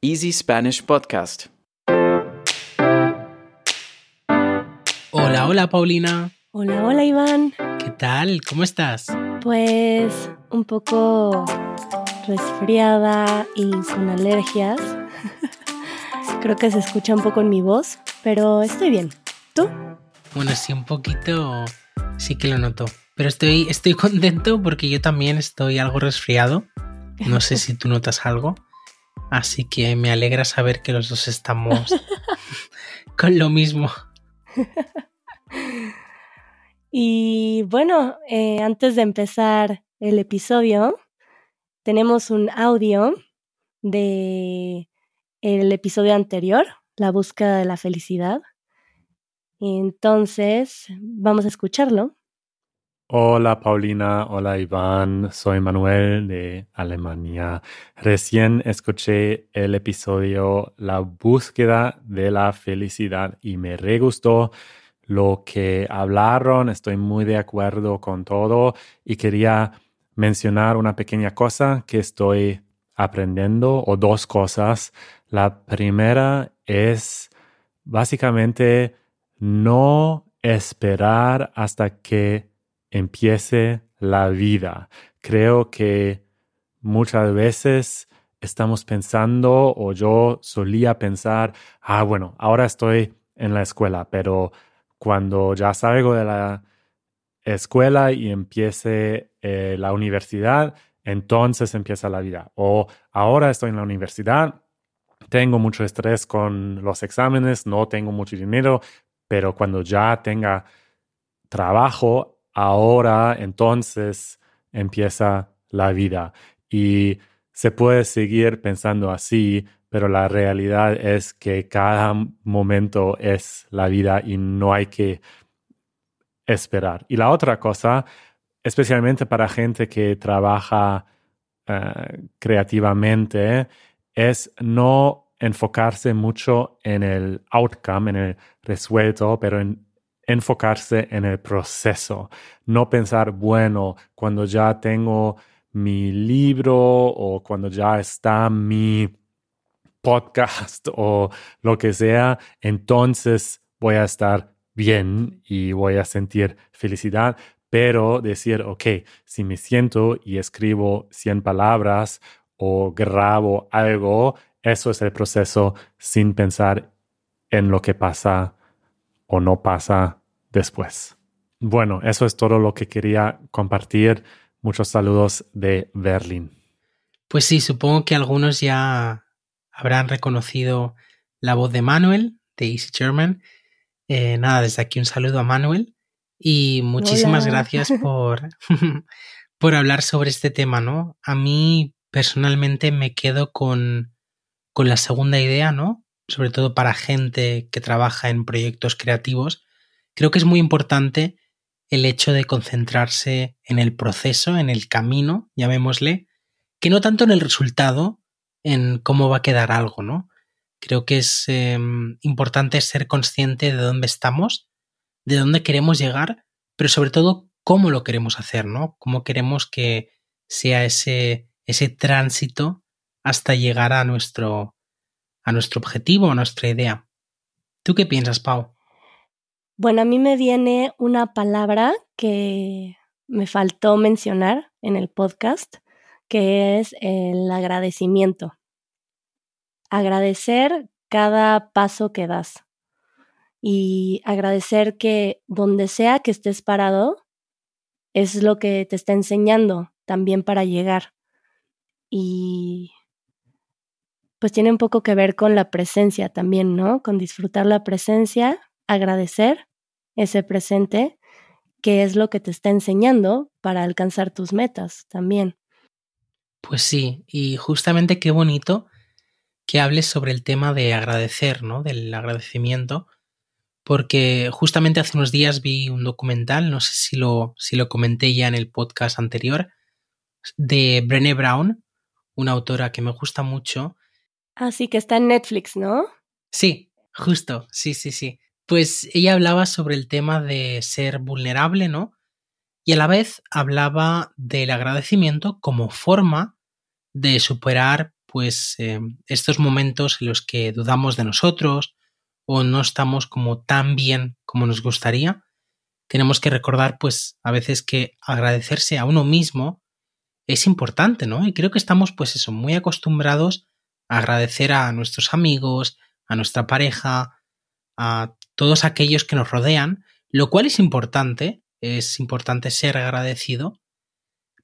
Easy Spanish Podcast. Hola, hola Paulina. Hola, hola Iván. ¿Qué tal? ¿Cómo estás? Pues un poco resfriada y con alergias. Creo que se escucha un poco en mi voz, pero estoy bien. ¿Tú? Bueno, sí, un poquito sí que lo noto. Pero estoy, estoy contento porque yo también estoy algo resfriado. No sé si tú notas algo. Así que me alegra saber que los dos estamos con lo mismo. Y bueno, eh, antes de empezar el episodio, tenemos un audio de el episodio anterior, La búsqueda de la felicidad. Entonces, vamos a escucharlo. Hola Paulina, hola Iván, soy Manuel de Alemania. Recién escuché el episodio La búsqueda de la felicidad y me re gustó lo que hablaron, estoy muy de acuerdo con todo y quería mencionar una pequeña cosa que estoy aprendiendo o dos cosas. La primera es básicamente no esperar hasta que empiece la vida. Creo que muchas veces estamos pensando o yo solía pensar, ah, bueno, ahora estoy en la escuela, pero cuando ya salgo de la escuela y empiece eh, la universidad, entonces empieza la vida. O ahora estoy en la universidad, tengo mucho estrés con los exámenes, no tengo mucho dinero, pero cuando ya tenga trabajo, ahora entonces empieza la vida. Y se puede seguir pensando así, pero la realidad es que cada momento es la vida y no hay que esperar. Y la otra cosa, especialmente para gente que trabaja eh, creativamente, es no enfocarse mucho en el outcome, en el resuelto, pero en enfocarse en el proceso, no pensar, bueno, cuando ya tengo mi libro o cuando ya está mi podcast o lo que sea, entonces voy a estar bien y voy a sentir felicidad, pero decir, ok, si me siento y escribo 100 palabras o grabo algo, eso es el proceso sin pensar en lo que pasa o no pasa después. Bueno, eso es todo lo que quería compartir. Muchos saludos de Berlín. Pues sí, supongo que algunos ya habrán reconocido la voz de Manuel, de Easy German. Eh, nada, desde aquí un saludo a Manuel y muchísimas gracias por, por hablar sobre este tema, ¿no? A mí personalmente me quedo con, con la segunda idea, ¿no? Sobre todo para gente que trabaja en proyectos creativos, Creo que es muy importante el hecho de concentrarse en el proceso, en el camino, llamémosle, que no tanto en el resultado, en cómo va a quedar algo, ¿no? Creo que es em, importante ser consciente de dónde estamos, de dónde queremos llegar, pero sobre todo cómo lo queremos hacer, ¿no? Cómo queremos que sea ese, ese tránsito hasta llegar a nuestro, a nuestro objetivo, a nuestra idea. ¿Tú qué piensas, Pau? Bueno, a mí me viene una palabra que me faltó mencionar en el podcast, que es el agradecimiento. Agradecer cada paso que das y agradecer que donde sea que estés parado es lo que te está enseñando también para llegar. Y pues tiene un poco que ver con la presencia también, ¿no? Con disfrutar la presencia, agradecer ese presente, que es lo que te está enseñando para alcanzar tus metas también. Pues sí, y justamente qué bonito que hables sobre el tema de agradecer, ¿no? Del agradecimiento, porque justamente hace unos días vi un documental, no sé si lo, si lo comenté ya en el podcast anterior, de Brené Brown, una autora que me gusta mucho. Así ah, que está en Netflix, ¿no? Sí, justo, sí, sí, sí pues ella hablaba sobre el tema de ser vulnerable, ¿no? Y a la vez hablaba del agradecimiento como forma de superar pues eh, estos momentos en los que dudamos de nosotros o no estamos como tan bien como nos gustaría, tenemos que recordar pues a veces que agradecerse a uno mismo es importante, ¿no? Y creo que estamos pues eso, muy acostumbrados agradecer a nuestros amigos, a nuestra pareja, a todos aquellos que nos rodean, lo cual es importante, es importante ser agradecido,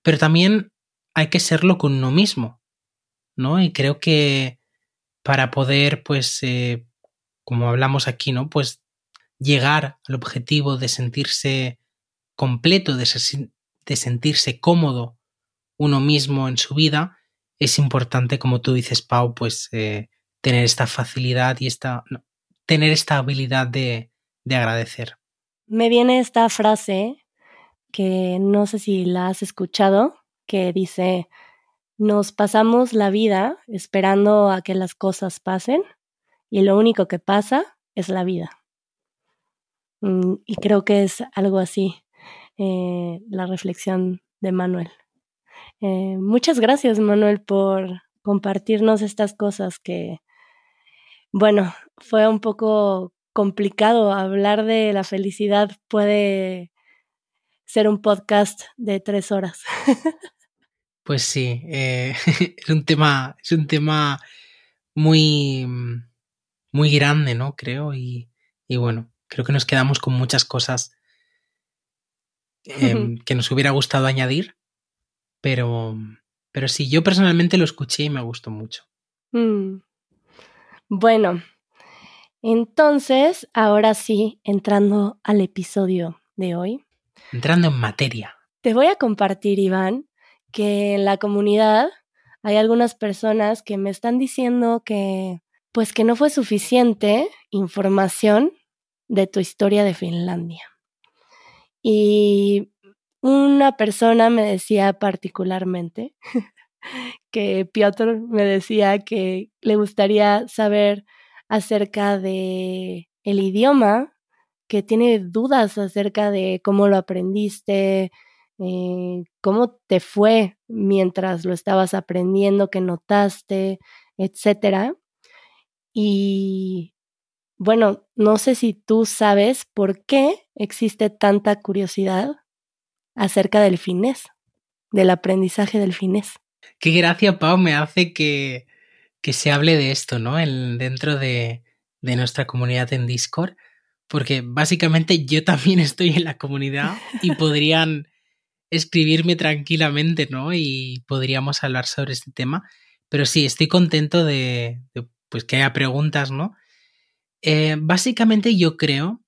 pero también hay que serlo con uno mismo, ¿no? Y creo que para poder, pues, eh, como hablamos aquí, ¿no? Pues llegar al objetivo de sentirse completo, de, de sentirse cómodo uno mismo en su vida, es importante, como tú dices, Pau, pues eh, tener esta facilidad y esta, tener esta habilidad de, de agradecer. Me viene esta frase que no sé si la has escuchado, que dice, nos pasamos la vida esperando a que las cosas pasen y lo único que pasa es la vida. Mm, y creo que es algo así eh, la reflexión de Manuel. Eh, muchas gracias, Manuel, por compartirnos estas cosas que, bueno, fue un poco complicado hablar de la felicidad. Puede ser un podcast de tres horas. Pues sí, eh, es un tema, es un tema muy, muy grande, ¿no? Creo, y, y bueno, creo que nos quedamos con muchas cosas em, que nos hubiera gustado añadir, pero, pero sí, yo personalmente lo escuché y me gustó mucho. Mm. Bueno, entonces, ahora sí, entrando al episodio de hoy. Entrando en materia. Te voy a compartir, Iván, que en la comunidad hay algunas personas que me están diciendo que pues que no fue suficiente información de tu historia de Finlandia. Y una persona me decía particularmente que Piotr me decía que le gustaría saber acerca de el idioma, que tiene dudas acerca de cómo lo aprendiste, eh, cómo te fue mientras lo estabas aprendiendo, qué notaste, etcétera. Y bueno, no sé si tú sabes por qué existe tanta curiosidad acerca del finés, del aprendizaje del finés. Qué gracia, Pau, me hace que, que se hable de esto, ¿no? dentro de, de nuestra comunidad en Discord, porque básicamente yo también estoy en la comunidad y podrían escribirme tranquilamente, ¿no? Y podríamos hablar sobre este tema. Pero sí, estoy contento de, pues que haya preguntas, ¿no? Eh, básicamente yo creo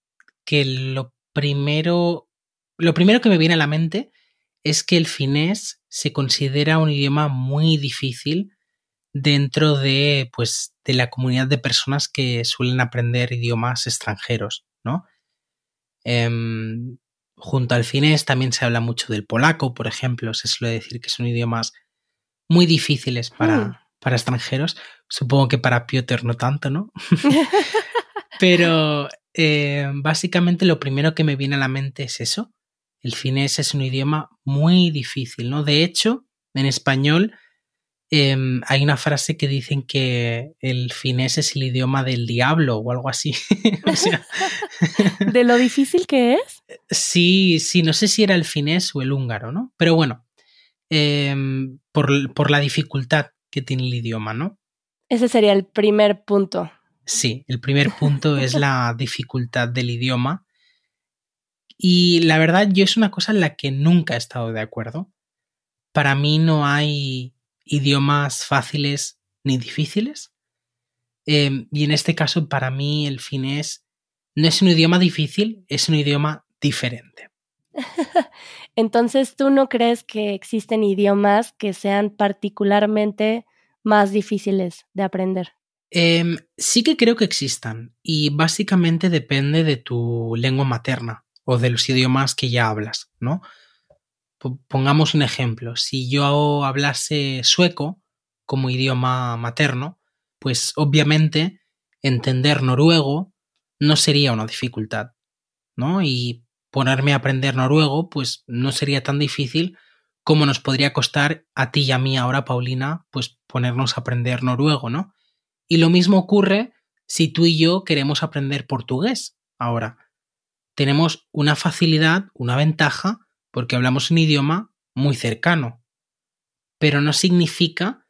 que lo primero, lo primero que me viene a la mente es que el finés se considera un idioma muy difícil dentro de, pues, de la comunidad de personas que suelen aprender idiomas extranjeros, ¿no? Em, junto al finés también se habla mucho del polaco, por ejemplo, se suele decir que son idiomas muy difíciles para, hmm. para extranjeros. Supongo que para Piotr no tanto, ¿no? Pero eh, básicamente lo primero que me viene a la mente es eso. El finés es un idioma muy difícil, ¿no? De hecho, en español Em, hay una frase que dicen que el finés es el idioma del diablo o algo así. ¿De lo difícil que es? Sí, sí, no sé si era el finés o el húngaro, ¿no? Pero bueno, em, por, por la dificultad que tiene el idioma, ¿no? Ese sería el primer punto. Sí, el primer punto es la dificultad del idioma. Y la verdad, yo es una cosa en la que nunca he estado de acuerdo. Para mí no hay idiomas fáciles ni difíciles. Em, y en este caso, para mí, el finés no es un idioma difícil, es un idioma diferente. Entonces, ¿tú no crees que existen idiomas que sean particularmente más difíciles de aprender? Em, sí que creo que existan y básicamente depende de tu lengua materna o de los idiomas que ya hablas, ¿no? Pongamos un ejemplo, si yo hablase sueco como idioma materno, pues obviamente entender noruego no sería una dificultad, ¿no? Y ponerme a aprender noruego, pues no sería tan difícil como nos podría costar a ti y a mí ahora, Paulina, pues ponernos a aprender noruego, ¿no? Y lo mismo ocurre si tú y yo queremos aprender portugués ahora. Tenemos una facilidad, una ventaja, porque hablamos un idioma muy cercano. Pero no significa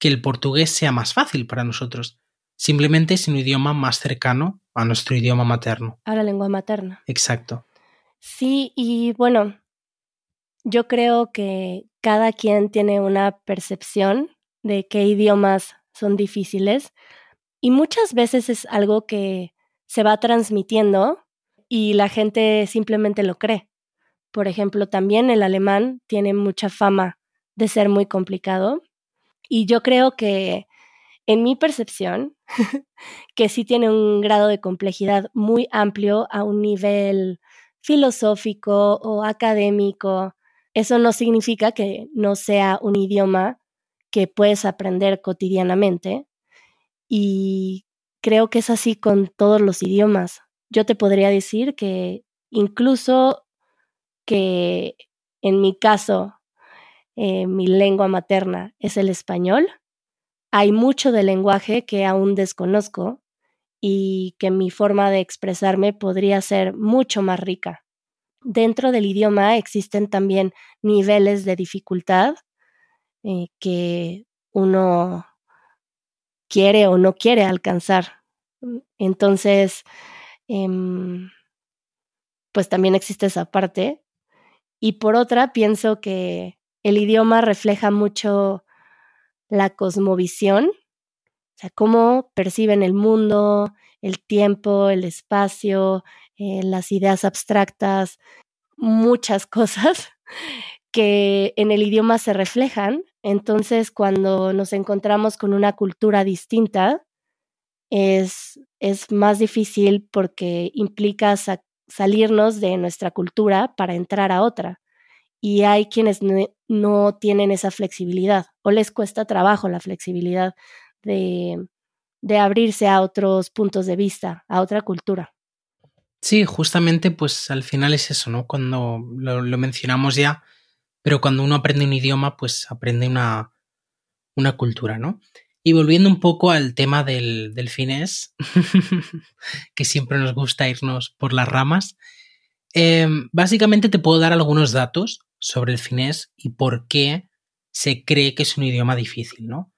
que el portugués sea más fácil para nosotros. Simplemente es un idioma más cercano a nuestro idioma materno. A la lengua materna. Exacto. Sí, y bueno, yo creo que cada quien tiene una percepción de qué idiomas son difíciles y muchas veces es algo que se va transmitiendo y la gente simplemente lo cree. Por ejemplo, también el alemán tiene mucha fama de ser muy complicado y yo creo que en mi percepción, que sí tiene un grado de complejidad muy amplio a un nivel filosófico o académico eso no significa que no sea un idioma que puedes aprender cotidianamente y creo que es así con todos los idiomas. Yo te podría decir que incluso que en mi caso eh, mi lengua materna es el español, hay mucho del lenguaje que aún desconozco y que mi forma de expresarme podría ser mucho más rica dentro del idioma existen también niveles de dificultad eh, que uno quiere o no quiere alcanzar. Entonces, em, pues también existe esa parte. Y por otra, pienso que el idioma refleja mucho la cosmovisión, o sea, cómo perciben el mundo, el tiempo, el espacio, eh, las ideas abstractas, muchas cosas que en el idioma se reflejan. Entonces, cuando nos encontramos con una cultura distinta, es, es más difícil porque implica salirnos de nuestra cultura para entrar a otra. Y hay quienes no tienen esa flexibilidad o les cuesta trabajo la flexibilidad de, de abrirse a otros puntos de vista, a otra cultura. Sí, justamente pues al final es eso, ¿no? Cuando lo, mencionamos ya, pero cuando uno aprende un idioma, pues aprende una, una cultura, ¿no? Y volviendo un poco al tema del, finés, que siempre nos gusta irnos por las ramas, em, básicamente te puedo dar algunos datos sobre el finés y por qué se cree que es un idioma difícil, ¿no?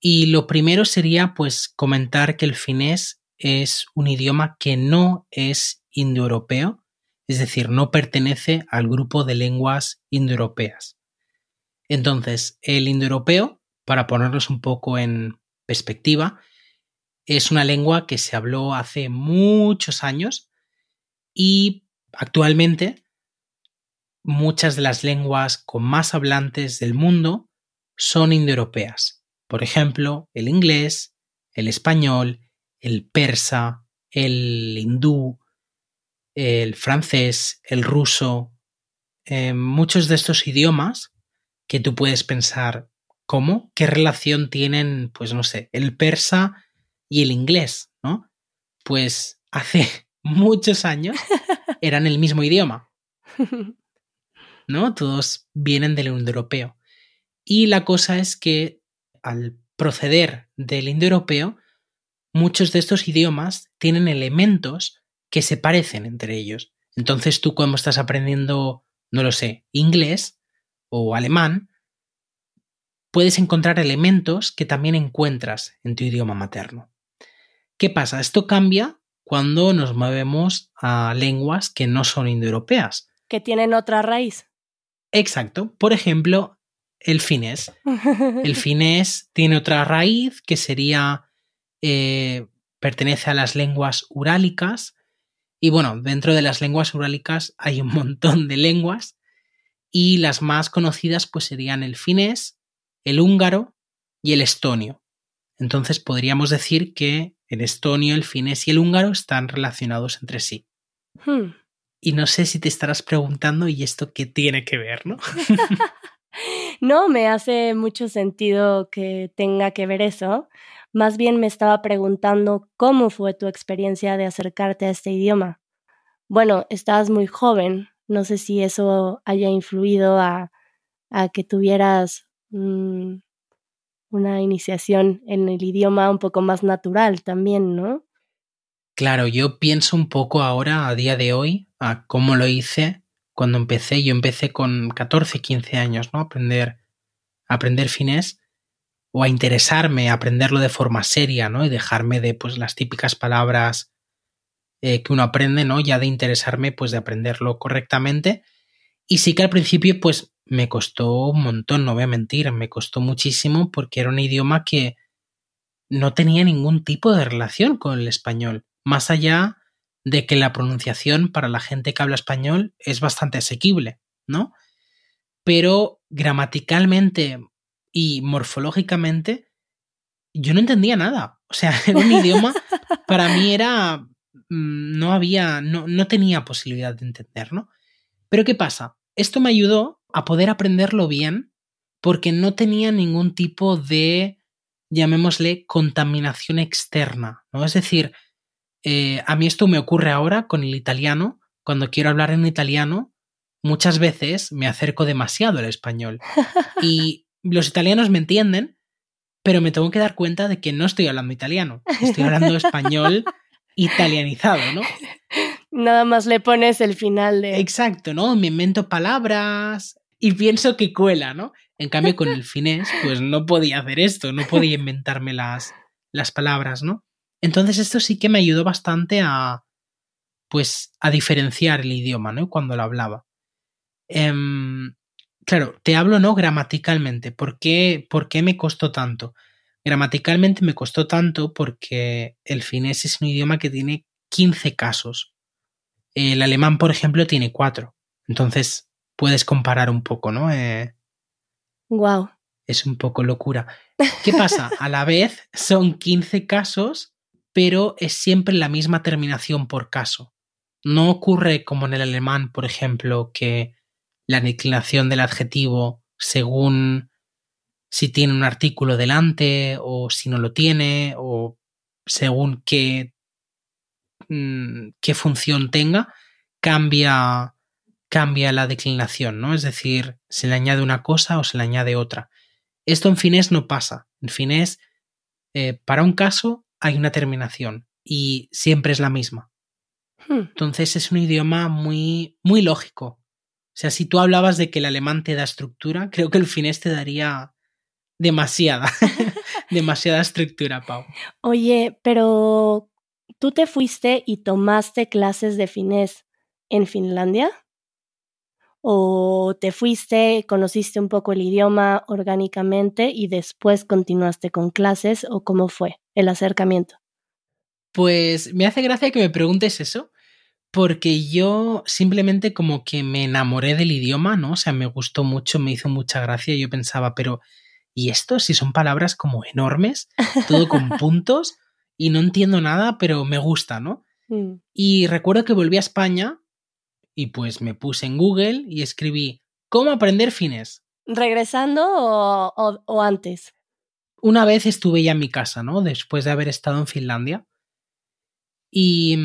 Y lo primero sería pues comentar que el finés es un idioma que no es indoeuropeo, es decir, no pertenece al grupo de lenguas indoeuropeas. Entonces, el indoeuropeo, para ponernos un poco en perspectiva, es una lengua que se habló hace muchos años y actualmente muchas de las lenguas con más hablantes del mundo son indoeuropeas. Por ejemplo, el inglés, el español, el persa, el hindú, el francés, el ruso, eh, muchos de estos idiomas que tú puedes pensar, ¿cómo? ¿Qué relación tienen, pues no sé, el persa y el inglés, ¿no? Pues hace muchos años eran el mismo idioma. ¿No? Todos vienen del indoeuropeo. Y la cosa es que al proceder del indoeuropeo, muchos de estos idiomas tienen elementos que se parecen entre ellos. Entonces tú cuando estás aprendiendo, no lo sé, inglés o alemán, puedes encontrar elementos que también encuentras en tu idioma materno. ¿Qué pasa? Esto cambia cuando nos movemos a lenguas que no son indoeuropeas. Que tienen otra raíz. Exacto. Por ejemplo, el finés. El finés tiene otra raíz que sería, eh, pertenece a las lenguas urálicas. Y bueno, dentro de las lenguas urálicas hay un montón de lenguas y las más conocidas pues serían el finés, el húngaro y el estonio. Entonces podríamos decir que el estonio, el finés y el húngaro están relacionados entre sí. Hmm. Y no sé si te estarás preguntando, ¿y esto qué tiene que ver, no? No me hace mucho sentido que tenga que ver eso. Más bien me estaba preguntando cómo fue tu experiencia de acercarte a este idioma. Bueno, estabas muy joven, no sé si eso haya influido a a que tuvieras mm, una iniciación en el idioma un poco más natural también, ¿no? Claro, yo pienso un poco ahora, a día de hoy, a cómo lo hice cuando empecé. Yo empecé con 14, 15 años, ¿no? Aprender, aprender finés o a interesarme, a aprenderlo de forma seria, ¿no? Y dejarme de pues las típicas palabras eh, que uno aprende, ¿no? Ya de interesarme, pues de aprenderlo correctamente. Y sí que al principio, pues me costó un montón, no voy a mentir, me costó muchísimo porque era un idioma que no tenía ningún tipo de relación con el español, más allá de que la pronunciación para la gente que habla español es bastante asequible, ¿no? Pero gramaticalmente y morfológicamente yo no entendía nada. O sea, era un idioma, para mí era, mm, no había, no, no tenía posibilidad de entender, ¿no? Pero ¿qué pasa? Esto me ayudó a poder aprenderlo bien porque no tenía ningún tipo de, llamémosle, contaminación externa, ¿no? Es decir, eh, a mí esto me ocurre ahora con el italiano. Cuando quiero hablar en italiano, muchas veces me acerco demasiado al español. Y los italianos me entienden, pero me tengo que dar cuenta de que no estoy hablando italiano, estoy hablando español italianizado, ¿no? Nada más le pones el final de... Exacto, ¿no? Me invento palabras y pienso que cuela, ¿no? En cambio, con el finés, pues no podía hacer esto, no podía inventarme las, las palabras, ¿no? Entonces esto sí que me ayudó bastante a, pues, a diferenciar el idioma, ¿no? Cuando lo hablaba. Em, claro, te hablo, ¿no? Gramaticalmente. ¿Por qué, ¿Por qué me costó tanto? Gramaticalmente me costó tanto porque el finés es un idioma que tiene 15 casos. El alemán, por ejemplo, tiene 4. Entonces, puedes comparar un poco, ¿no? Eh, wow. Es un poco locura. ¿Qué pasa? A la vez son 15 casos pero es siempre la misma terminación por caso. No ocurre como en el alemán, por ejemplo, que la declinación del adjetivo según si tiene un artículo delante o si no lo tiene o según qué, mm, qué función tenga, cambia, cambia la declinación, ¿no? Es decir, se le añade una cosa o se le añade otra. Esto en finés no pasa. En finés, eh, para un caso hay una terminación y siempre es la misma. Hmm. Entonces es un idioma muy, muy lógico. O sea, si tú hablabas de que el alemán te da estructura, creo que el finés te daría demasiada, demasiada estructura, Pau. Oye, pero tú te fuiste y tomaste clases de finés en Finlandia? ¿O te fuiste, conociste un poco el idioma orgánicamente y después continuaste con clases? ¿O cómo fue el acercamiento? Pues me hace gracia que me preguntes eso, porque yo simplemente como que me enamoré del idioma, ¿no? O sea, me gustó mucho, me hizo mucha gracia. Yo pensaba, pero ¿y esto? Si son palabras como enormes, todo con puntos, y no entiendo nada, pero me gusta, ¿no? Mm. Y recuerdo que volví a España y pues me puse en Google y escribí ¿Cómo aprender finés? ¿Regresando o, antes? Una vez estuve ya en mi casa, ¿no? Después de haber estado en Finlandia. Y,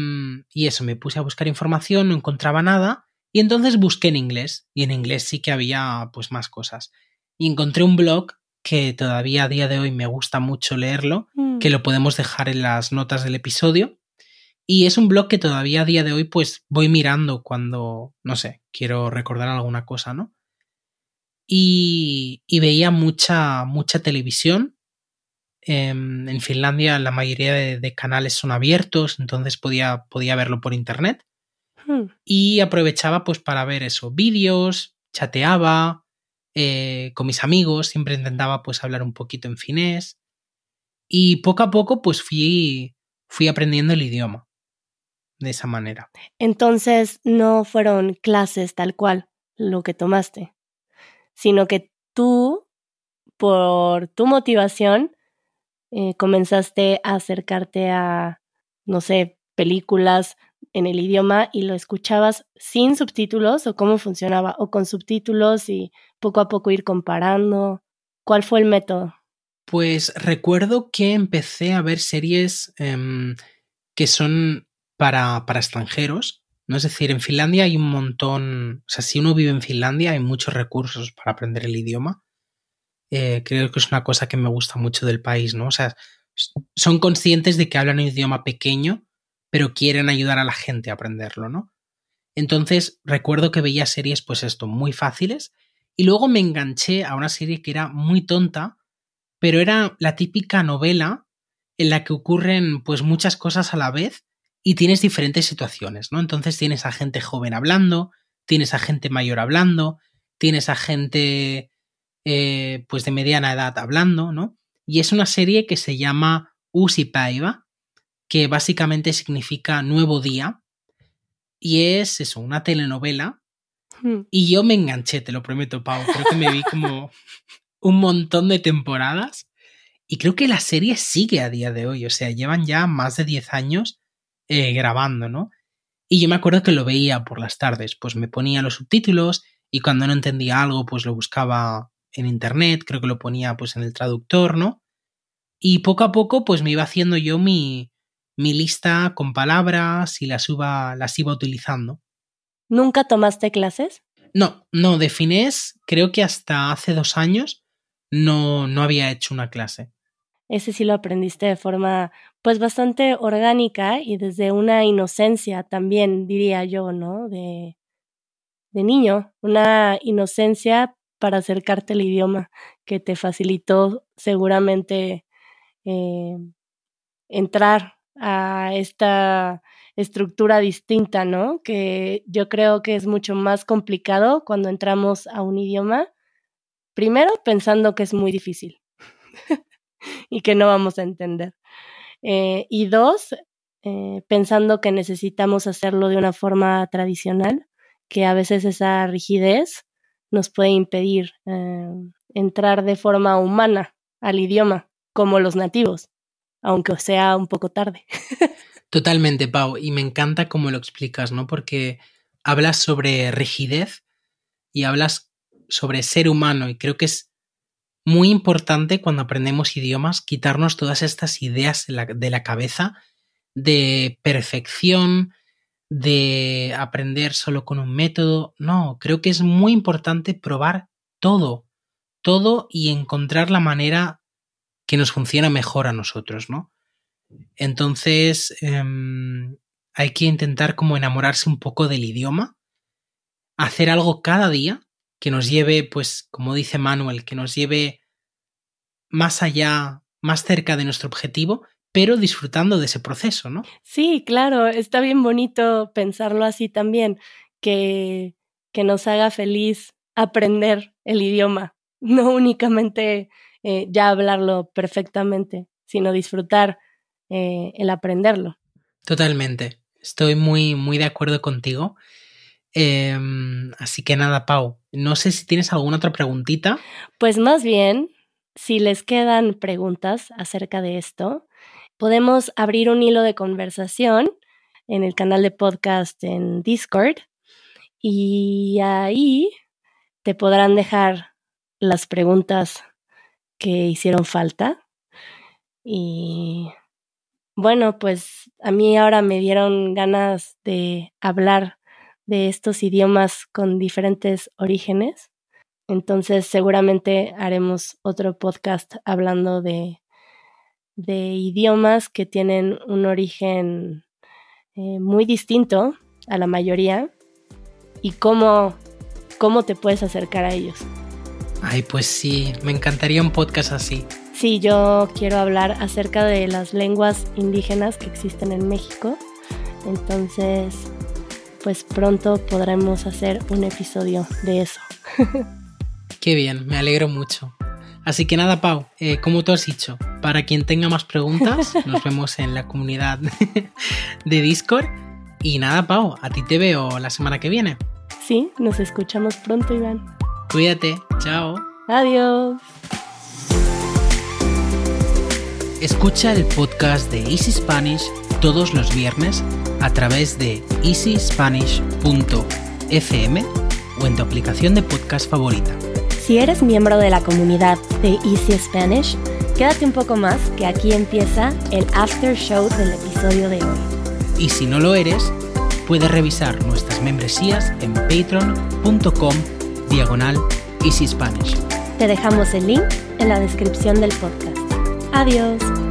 y eso, me puse a buscar información, no encontraba nada. Y entonces busqué en inglés. Y en inglés sí que había pues más cosas. Y encontré un blog que todavía a día de hoy me gusta mucho leerlo, mm. que lo podemos dejar en las notas del episodio, y es un blog que todavía a día de hoy pues voy mirando cuando, no sé, quiero recordar alguna cosa, ¿no? Y, y veía mucha, mucha televisión. Em, en Finlandia la mayoría de, canales son abiertos, entonces podía, podía verlo por internet. Hmm. Y aprovechaba pues para ver eso, vídeos, chateaba eh, con mis amigos, siempre intentaba pues hablar un poquito en finés. Y poco a poco pues fui, fui aprendiendo el idioma de esa manera. Entonces no fueron clases tal cual lo que tomaste, sino que tú, por tu motivación, eh, comenzaste a acercarte a, no sé, películas en el idioma y lo escuchabas sin subtítulos o cómo funcionaba, o con subtítulos y poco a poco ir comparando. ¿Cuál fue el método? Pues recuerdo que empecé a ver series em, que son para, para extranjeros, ¿no? Es decir, en Finlandia hay un montón, o sea, si uno vive en Finlandia hay muchos recursos para aprender el idioma. Eh, creo que es una cosa que me gusta mucho del país, ¿no? O sea, son conscientes de que hablan un idioma pequeño, pero quieren ayudar a la gente a aprenderlo, ¿no? Entonces, recuerdo que veía series, pues esto, muy fáciles, y luego me enganché a una serie que era muy tonta, pero era la típica novela en la que ocurren pues muchas cosas a la vez y tienes diferentes situaciones, ¿no? Entonces tienes a gente joven hablando, tienes a gente mayor hablando, tienes a gente eh, pues de mediana edad hablando, ¿no? Y es una serie que se llama Paiva, que básicamente significa nuevo día, y es eso, una telenovela. Hmm. Y yo me enganché, te lo prometo, Pau. Creo que me vi como un montón de temporadas. Y creo que la serie sigue a día de hoy. O sea, llevan ya más de 10 años eh, grabando, ¿no? Y yo me acuerdo que lo veía por las tardes. Pues me ponía los subtítulos y cuando no entendía algo, pues lo buscaba en internet. Creo que lo ponía pues en el traductor, ¿no? Y poco a poco, pues me iba haciendo yo mi, mi lista con palabras y las iba, las iba utilizando. ¿Nunca tomaste clases? No, no, de finés creo que hasta hace dos años no, no había hecho una clase. Ese sí lo aprendiste de forma pues bastante orgánica y desde una inocencia también, diría yo, ¿no? De, de niño, una inocencia para acercarte al idioma que te facilitó seguramente eh, entrar a esta estructura distinta, ¿no? Que yo creo que es mucho más complicado cuando entramos a un idioma, primero pensando que es muy difícil y que no vamos a entender. Eh, y dos, eh, pensando que necesitamos hacerlo de una forma tradicional, que a veces esa rigidez nos puede impedir eh, entrar de forma humana al idioma, como los nativos aunque sea un poco tarde. Totalmente, Pau, y me encanta cómo lo explicas, ¿no? Porque hablas sobre rigidez y hablas sobre ser humano y creo que es muy importante cuando aprendemos idiomas quitarnos todas estas ideas de la, cabeza de perfección, de aprender solo con un método. No, creo que es muy importante probar todo, todo y encontrar la manera que nos funciona mejor a nosotros, ¿no? Entonces, em, hay que intentar como enamorarse un poco del idioma, hacer algo cada día que nos lleve, pues, como dice Manuel, que nos lleve más allá, más cerca de nuestro objetivo, pero disfrutando de ese proceso, ¿no? Sí, claro, está bien bonito pensarlo así también, que, que nos haga feliz aprender el idioma, no únicamente eh, ya hablarlo perfectamente, sino disfrutar eh, el aprenderlo. Totalmente. Estoy muy, muy de acuerdo contigo. Em, así que nada, Pau, no sé si tienes alguna otra preguntita. Pues más bien, si les quedan preguntas acerca de esto, podemos abrir un hilo de conversación en el canal de podcast en Discord y ahí te podrán dejar las preguntas que hicieron falta. Y bueno, pues a mí ahora me dieron ganas de hablar de estos idiomas con diferentes orígenes. Entonces seguramente haremos otro podcast hablando de, de idiomas que tienen un origen eh, muy distinto a la mayoría y cómo, cómo te puedes acercar a ellos. Ay, pues sí, me encantaría un podcast así. Sí, yo quiero hablar acerca de las lenguas indígenas que existen en México. Entonces, pues pronto podremos hacer un episodio de eso. Qué bien, me alegro mucho. Así que nada, Pau, eh, como tú has dicho, para quien tenga más preguntas, nos vemos en la comunidad de Discord. Y nada, Pau, a ti te veo la semana que viene. Sí, nos escuchamos pronto, Iván. Cuídate, chao. Adiós. Escucha el podcast de Easy Spanish todos los viernes a través de easyspanish.fm o en tu aplicación de podcast favorita. Si eres miembro de la comunidad de Easy Spanish, quédate un poco más que aquí empieza el after show del episodio de hoy. Y si no lo eres, puedes revisar nuestras membresías en patreon.com diagonal Easy Spanish. Te dejamos el link en la descripción del podcast. Adiós.